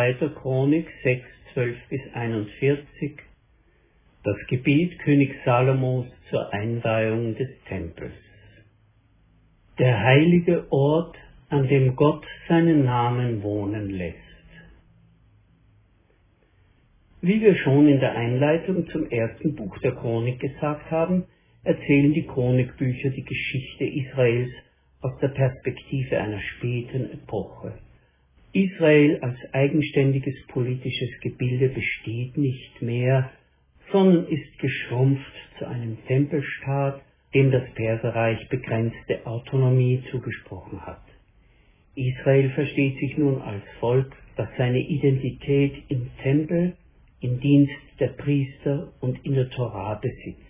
2. Chronik 6, 12 bis 41 das Gebet König Salomos zur Einweihung des Tempels. Der heilige Ort, an dem Gott seinen Namen wohnen lässt. Wie wir schon in der Einleitung zum ersten Buch der Chronik gesagt haben, erzählen die Chronikbücher die Geschichte Israels aus der Perspektive einer späten Epoche. Israel als eigenständiges politisches Gebilde besteht nicht mehr, sondern ist geschrumpft zu einem Tempelstaat, dem das Perserreich begrenzte Autonomie zugesprochen hat. Israel versteht sich nun als Volk, das seine Identität im Tempel, im Dienst der Priester und in der Torah besitzt.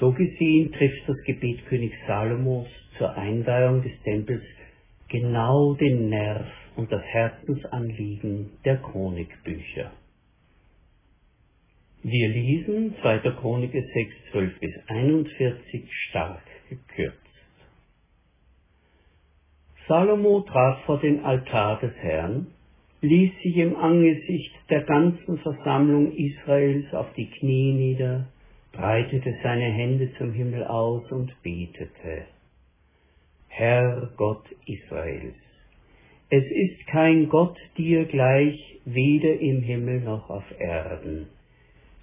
So gesehen trifft das Gebet König Salomos zur Einweihung des Tempels genau den Nerv und das Herzensanliegen der Chronikbücher. Wir lesen 2. Chronik 6, 12 bis 41 stark gekürzt. Salomo trat vor den Altar des Herrn, ließ sich im Angesicht der ganzen Versammlung Israels auf die Knie nieder, breitete seine Hände zum Himmel aus und betete. Herr Gott Israels, es ist kein Gott dir gleich, weder im Himmel noch auf Erden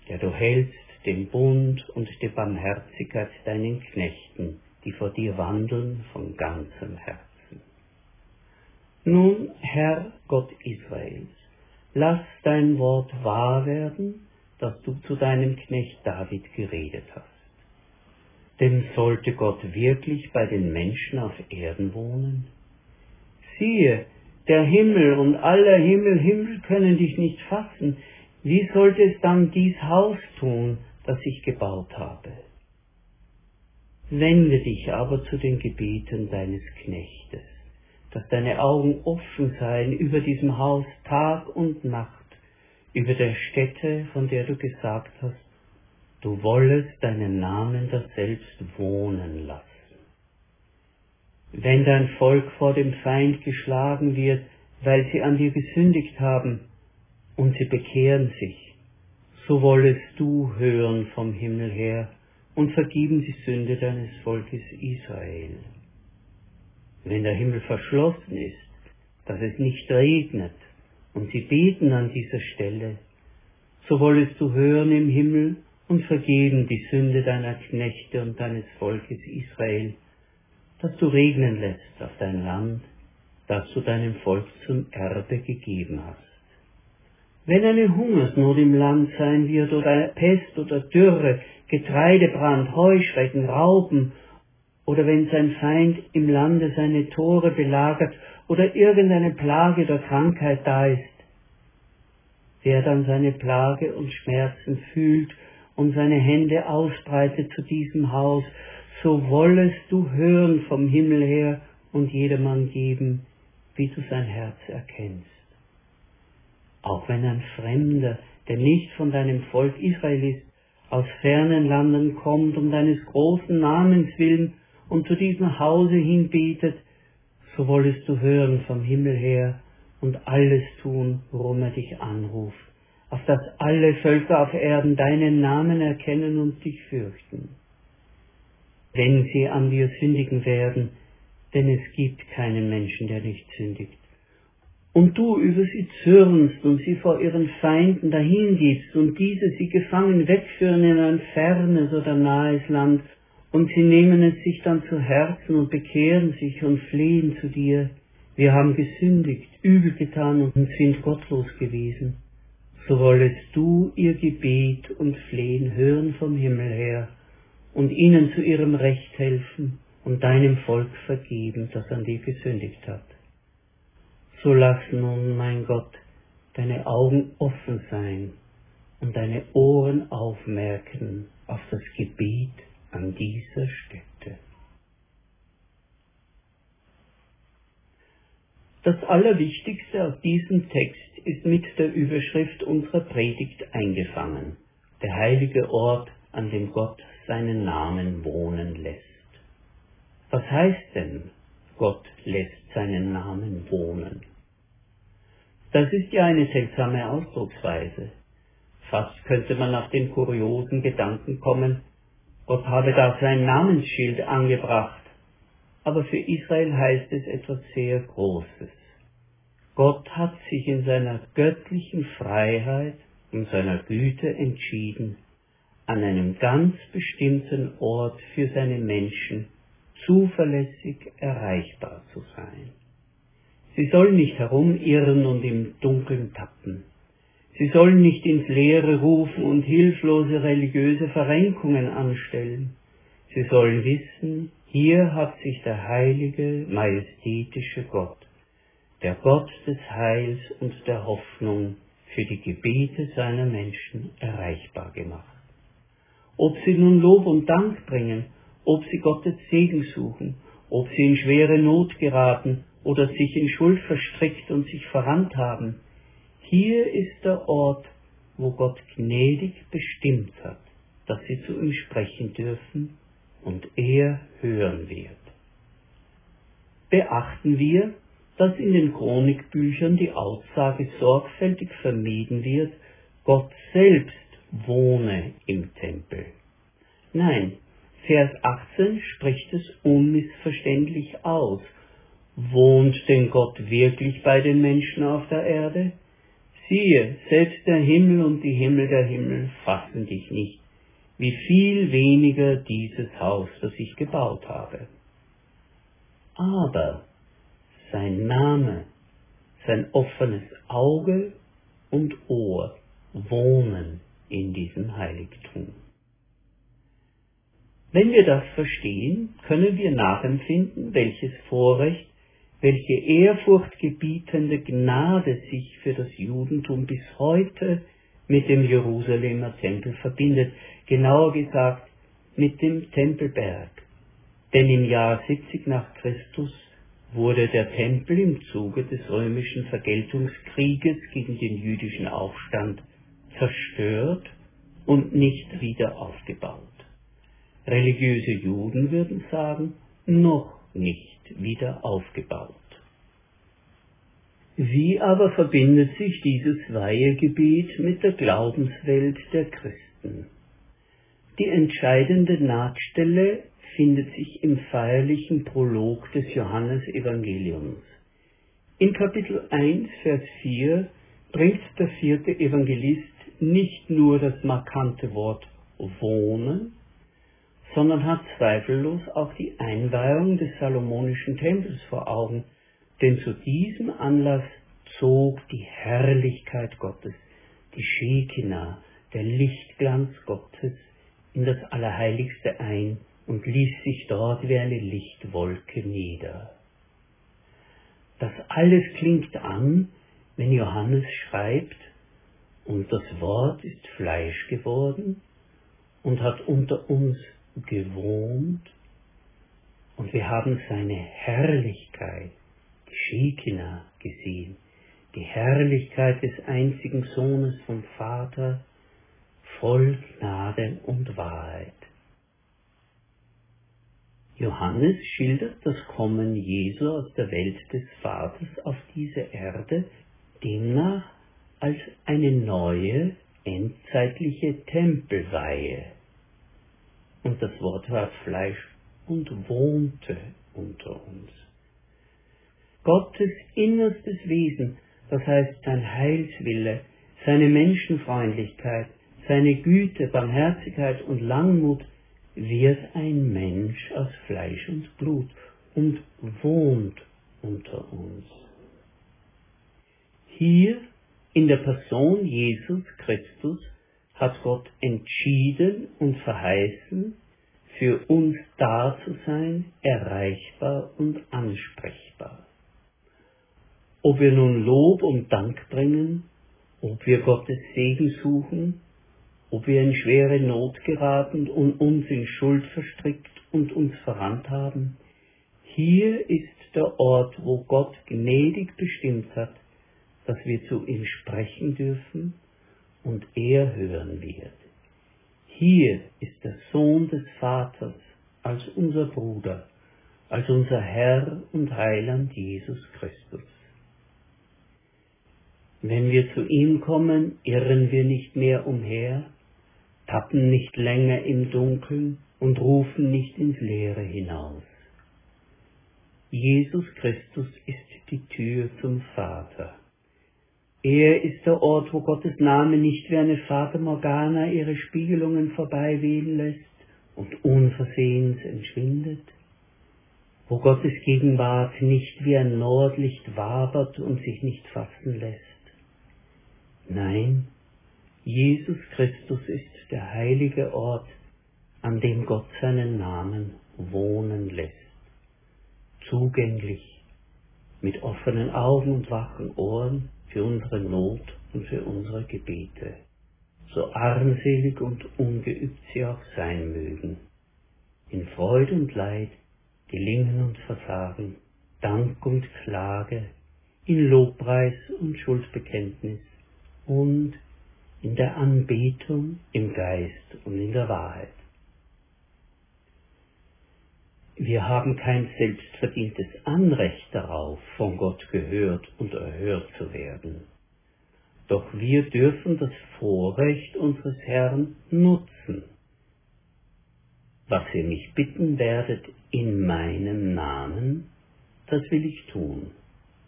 der du hältst den Bund und die Barmherzigkeit deinen Knechten, die vor dir wandeln von ganzem Herzen. Nun, Herr Gott Israels, lass dein Wort wahr werden, das du zu deinem Knecht David geredet hast. Denn sollte Gott wirklich bei den Menschen auf Erden wohnen? Siehe, der Himmel und aller Himmel, Himmel können dich nicht fassen, wie sollte es dann dies Haus tun, das ich gebaut habe? Wende dich aber zu den Gebeten deines Knechtes, dass deine Augen offen seien über diesem Haus Tag und Nacht, über der Stätte, von der du gesagt hast, du wollest deinen Namen da selbst wohnen lassen. Wenn dein Volk vor dem Feind geschlagen wird, weil sie an dir gesündigt haben, und sie bekehren sich, so wollest du hören vom Himmel her und vergeben die Sünde deines Volkes Israel. Wenn der Himmel verschlossen ist, dass es nicht regnet, und sie beten an dieser Stelle, so wollest du hören im Himmel und vergeben die Sünde deiner Knechte und deines Volkes Israel, dass du regnen lässt auf dein Land, das du deinem Volk zum Erbe gegeben hast. Wenn eine Hungersnot im Land sein wird oder Pest oder Dürre, Getreidebrand, Heuschrecken, Rauben oder wenn sein Feind im Lande seine Tore belagert oder irgendeine Plage der Krankheit da ist, wer dann seine Plage und Schmerzen fühlt und seine Hände ausbreitet zu diesem Haus, so wollest du hören vom Himmel her und jedermann geben, wie du sein Herz erkennst. Auch wenn ein Fremder, der nicht von deinem Volk Israel ist, aus fernen Landen kommt, um deines großen Namens willen und zu diesem Hause hinbetet, so wollest du hören vom Himmel her und alles tun, worum er dich anruft, auf dass alle Völker auf Erden deinen Namen erkennen und dich fürchten. Wenn sie an dir sündigen werden, denn es gibt keinen Menschen, der nicht sündigt und du über sie zürnst und sie vor ihren Feinden dahingibst und diese sie gefangen wegführen in ein fernes oder nahes Land, und sie nehmen es sich dann zu Herzen und bekehren sich und flehen zu dir. Wir haben gesündigt, übel getan und sind gottlos gewesen. So wollest du ihr Gebet und Flehen hören vom Himmel her und ihnen zu ihrem Recht helfen und deinem Volk vergeben, das an dir gesündigt hat. So lass nun, mein Gott, deine Augen offen sein und deine Ohren aufmerken auf das Gebet an dieser Stätte. Das Allerwichtigste aus diesem Text ist mit der Überschrift unserer Predigt eingefangen. Der heilige Ort, an dem Gott seinen Namen wohnen lässt. Was heißt denn, Gott lässt seinen Namen wohnen? Das ist ja eine seltsame Ausdrucksweise. Fast könnte man auf den kuriosen Gedanken kommen, Gott habe da sein Namensschild angebracht. Aber für Israel heißt es etwas sehr Großes. Gott hat sich in seiner göttlichen Freiheit und seiner Güte entschieden, an einem ganz bestimmten Ort für seine Menschen zuverlässig erreichbar zu sein. Sie sollen nicht herumirren und im Dunkeln tappen. Sie sollen nicht ins Leere rufen und hilflose religiöse Verrenkungen anstellen. Sie sollen wissen, hier hat sich der heilige, majestätische Gott, der Gott des Heils und der Hoffnung für die Gebete seiner Menschen erreichbar gemacht. Ob sie nun Lob und Dank bringen, ob sie Gottes Segen suchen, ob sie in schwere Not geraten oder sich in Schuld verstrickt und sich verrannt haben, hier ist der Ort, wo Gott gnädig bestimmt hat, dass sie zu ihm sprechen dürfen und er hören wird. Beachten wir, dass in den Chronikbüchern die Aussage sorgfältig vermieden wird, Gott selbst wohne im Tempel. Nein, Vers 18 spricht es unmissverständlich aus. Wohnt denn Gott wirklich bei den Menschen auf der Erde? Siehe, selbst der Himmel und die Himmel der Himmel fassen dich nicht, wie viel weniger dieses Haus, das ich gebaut habe. Aber sein Name, sein offenes Auge und Ohr wohnen in diesem Heiligtum. Wenn wir das verstehen, können wir nachempfinden, welches Vorrecht, welche ehrfurchtgebietende Gnade sich für das Judentum bis heute mit dem Jerusalemer Tempel verbindet, genauer gesagt mit dem Tempelberg. Denn im Jahr 70 nach Christus wurde der Tempel im Zuge des römischen Vergeltungskrieges gegen den jüdischen Aufstand zerstört und nicht wieder aufgebaut. Religiöse Juden würden sagen, noch nicht wieder aufgebaut. Wie aber verbindet sich dieses Weihegebet mit der Glaubenswelt der Christen? Die entscheidende Nahtstelle findet sich im feierlichen Prolog des Johannesevangeliums. In Kapitel 1, Vers 4 bringt der vierte Evangelist nicht nur das markante Wort wohnen, sondern hat zweifellos auch die Einweihung des Salomonischen Tempels vor Augen, denn zu diesem Anlass zog die Herrlichkeit Gottes, die Shekinah, der Lichtglanz Gottes, in das Allerheiligste ein und ließ sich dort wie eine Lichtwolke nieder. Das alles klingt an, wenn Johannes schreibt, und das Wort ist Fleisch geworden und hat unter uns gewohnt und wir haben seine Herrlichkeit, die Shekinah, gesehen, die Herrlichkeit des einzigen Sohnes vom Vater, voll Gnade und Wahrheit. Johannes schildert das Kommen Jesu aus der Welt des Vaters auf diese Erde demnach als eine neue, endzeitliche Tempelweihe und das Wort ward Fleisch und wohnte unter uns. Gottes innerstes Wesen, das heißt sein Heilswille, seine Menschenfreundlichkeit, seine Güte, Barmherzigkeit und Langmut, wird ein Mensch aus Fleisch und Blut und wohnt unter uns. Hier in der Person Jesus Christus hat Gott entschieden und verheißen, für uns da zu sein, erreichbar und ansprechbar. Ob wir nun Lob und Dank bringen, ob wir Gottes Segen suchen, ob wir in schwere Not geraten und uns in Schuld verstrickt und uns verrannt haben, hier ist der Ort, wo Gott gnädig bestimmt hat, dass wir zu ihm sprechen dürfen und er hören wird. Hier ist der Sohn des Vaters als unser Bruder, als unser Herr und Heiland Jesus Christus. Wenn wir zu ihm kommen, irren wir nicht mehr umher, tappen nicht länger im Dunkeln und rufen nicht ins Leere hinaus. Jesus Christus ist die Tür zum Vater. Er ist der Ort, wo Gottes Name nicht wie eine Fata Morgana ihre Spiegelungen vorbeiwehen lässt und unversehens entschwindet, wo Gottes Gegenwart nicht wie ein Nordlicht wabert und sich nicht fassen lässt. Nein, Jesus Christus ist der heilige Ort, an dem Gott seinen Namen wohnen lässt, zugänglich, mit offenen Augen und wachen Ohren, für unsere Not und für unsere Gebete, so armselig und ungeübt sie auch sein mögen. In Freude und Leid, Gelingen und Versagen, Dank und Klage, in Lobpreis und Schuldbekenntnis und in der Anbetung im Geist und in der Wahrheit. Wir haben kein selbstverdientes Anrecht darauf, von Gott gehört und erhört zu werden. Doch wir dürfen das Vorrecht unseres Herrn nutzen. Was ihr mich bitten werdet in meinem Namen, das will ich tun.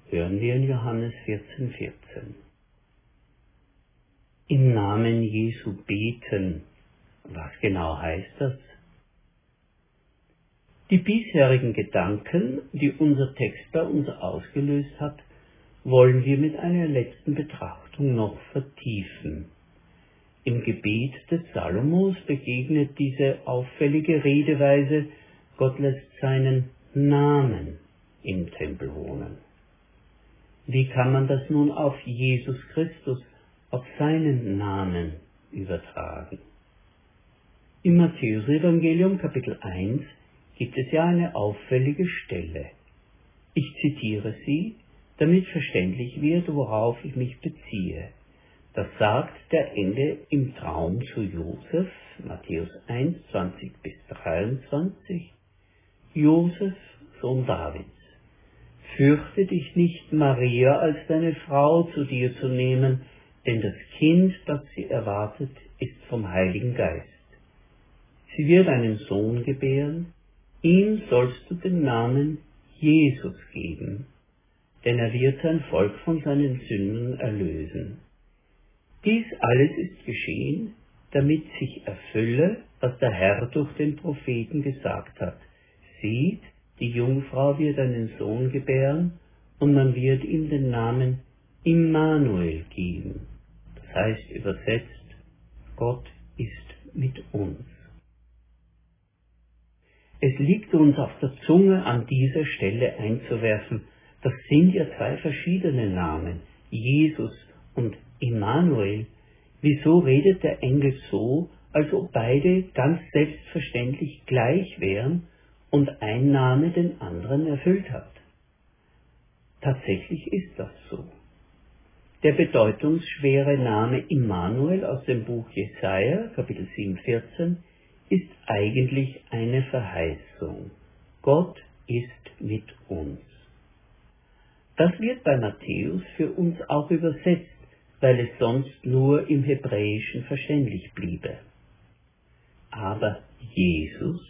Hören wir in Johannes 14, 14. Im Namen Jesu beten. Was genau heißt das? Die bisherigen Gedanken, die unser Text bei uns ausgelöst hat, wollen wir mit einer letzten Betrachtung noch vertiefen. Im Gebet des Salomos begegnet diese auffällige Redeweise, Gott lässt seinen Namen im Tempel wohnen. Wie kann man das nun auf Jesus Christus, auf seinen Namen übertragen? Im Matthäus-Evangelium Kapitel 1 gibt es ja eine auffällige Stelle. Ich zitiere sie, damit verständlich wird, worauf ich mich beziehe. Das sagt der Engel im Traum zu Josef, Matthäus 1, 20 bis 23. Josef, Sohn Davids, fürchte dich nicht, Maria als deine Frau zu dir zu nehmen, denn das Kind, das sie erwartet, ist vom Heiligen Geist. Sie wird einen Sohn gebären, Ihm sollst du den Namen Jesus geben, denn er wird sein Volk von seinen Sünden erlösen. Dies alles ist geschehen, damit sich erfülle, was der Herr durch den Propheten gesagt hat. Sieht, die Jungfrau wird einen Sohn gebären, und man wird ihm den Namen Immanuel geben. Heißt übersetzt, Gott ist mit uns. Es liegt uns auf der Zunge, an dieser Stelle einzuwerfen, das sind ja zwei verschiedene Namen, Jesus und Immanuel. Wieso redet der Engel so, als ob beide ganz selbstverständlich gleich wären und ein Name den anderen erfüllt hat? Tatsächlich ist das so. Der bedeutungsschwere Name Immanuel aus dem Buch Jesaja, Kapitel 7, 14, ist eigentlich eine Verheißung. Gott ist mit uns. Das wird bei Matthäus für uns auch übersetzt, weil es sonst nur im Hebräischen verständlich bliebe. Aber Jesus?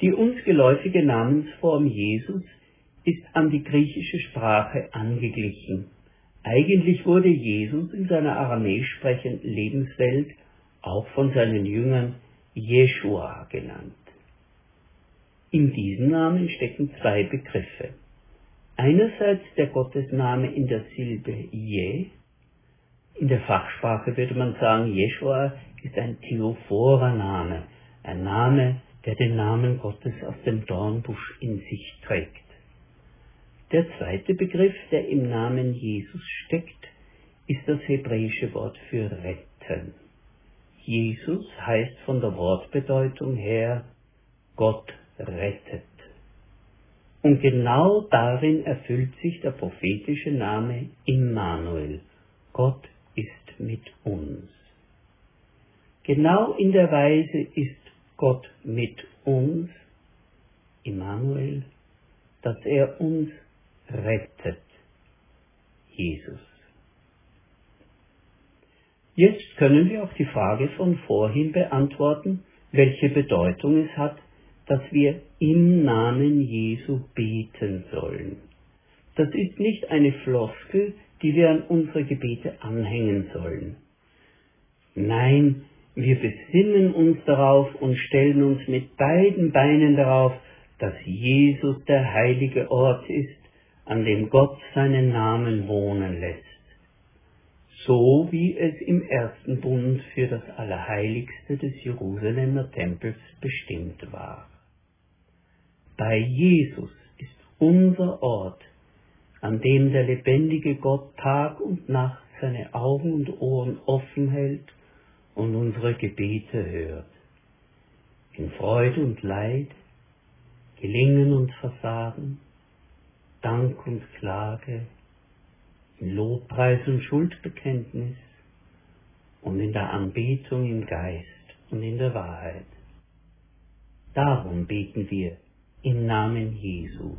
Die uns geläufige Namensform Jesus ist an die griechische Sprache angeglichen. Eigentlich wurde Jesus in seiner aramäisch sprechenden Lebenswelt auch von seinen Jüngern Jeshua genannt. In diesem Namen stecken zwei Begriffe. Einerseits der Gottesname in der Silbe Je. In der Fachsprache würde man sagen, Jeshua ist ein theophorer Name, ein Name, der den Namen Gottes aus dem Dornbusch in sich trägt. Der zweite Begriff, der im Namen Jesus steckt, ist das hebräische Wort für retten. Jesus heißt von der Wortbedeutung her Gott rettet. Und genau darin erfüllt sich der prophetische Name Immanuel. Gott ist mit uns. Genau in der Weise ist Gott mit uns, Immanuel, dass er uns rettet. Jesus. Jetzt können wir auch die Frage von vorhin beantworten, welche Bedeutung es hat, dass wir im Namen Jesu beten sollen. Das ist nicht eine Floskel, die wir an unsere Gebete anhängen sollen. Nein, wir besinnen uns darauf und stellen uns mit beiden Beinen darauf, dass Jesus der heilige Ort ist, an dem Gott seinen Namen wohnen lässt so wie es im ersten Bund für das Allerheiligste des Jerusalemer Tempels bestimmt war. Bei Jesus ist unser Ort, an dem der lebendige Gott Tag und Nacht seine Augen und Ohren offen hält und unsere Gebete hört. In Freude und Leid, Gelingen und Versagen, Dank und Klage, in Lobpreis und Schuldbekenntnis und in der Anbetung im Geist und in der Wahrheit. Darum beten wir im Namen Jesu,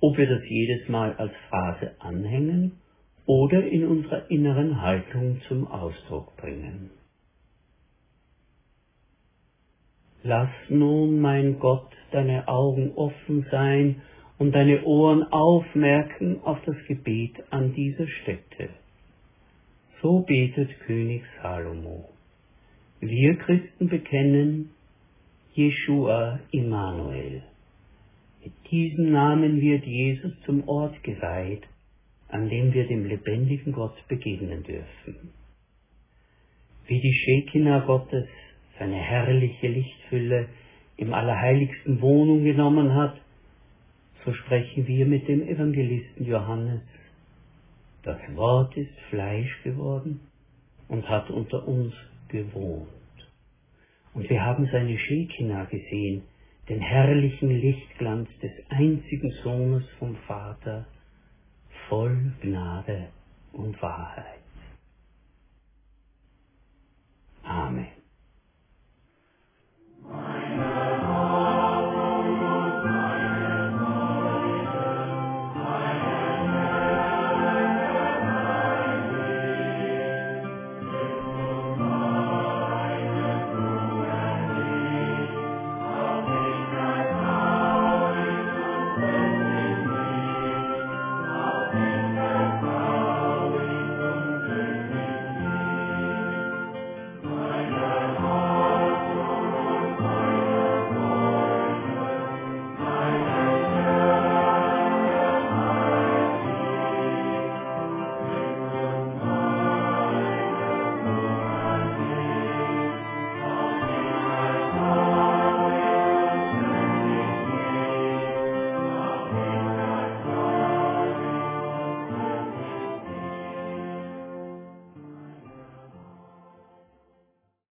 ob wir das jedes Mal als Phrase anhängen oder in unserer inneren Haltung zum Ausdruck bringen. Lass nun, mein Gott, deine Augen offen sein und deine Ohren aufmerken auf das Gebet an dieser Stätte. So betet König Salomo. Wir Christen bekennen Jeshua Immanuel. Mit diesem Namen wird Jesus zum Ort geweiht, an dem wir dem lebendigen Gott begegnen dürfen. Wie die Shekinah Gottes seine herrliche Lichtfülle im Allerheiligsten Wohnung genommen hat, so sprechen wir mit dem Evangelisten Johannes. Das Wort ist Fleisch geworden und hat unter uns gewohnt. Und wir haben seine Schekina gesehen, den herrlichen Lichtglanz des einzigen Sohnes vom Vater, voll Gnade und Wahrheit.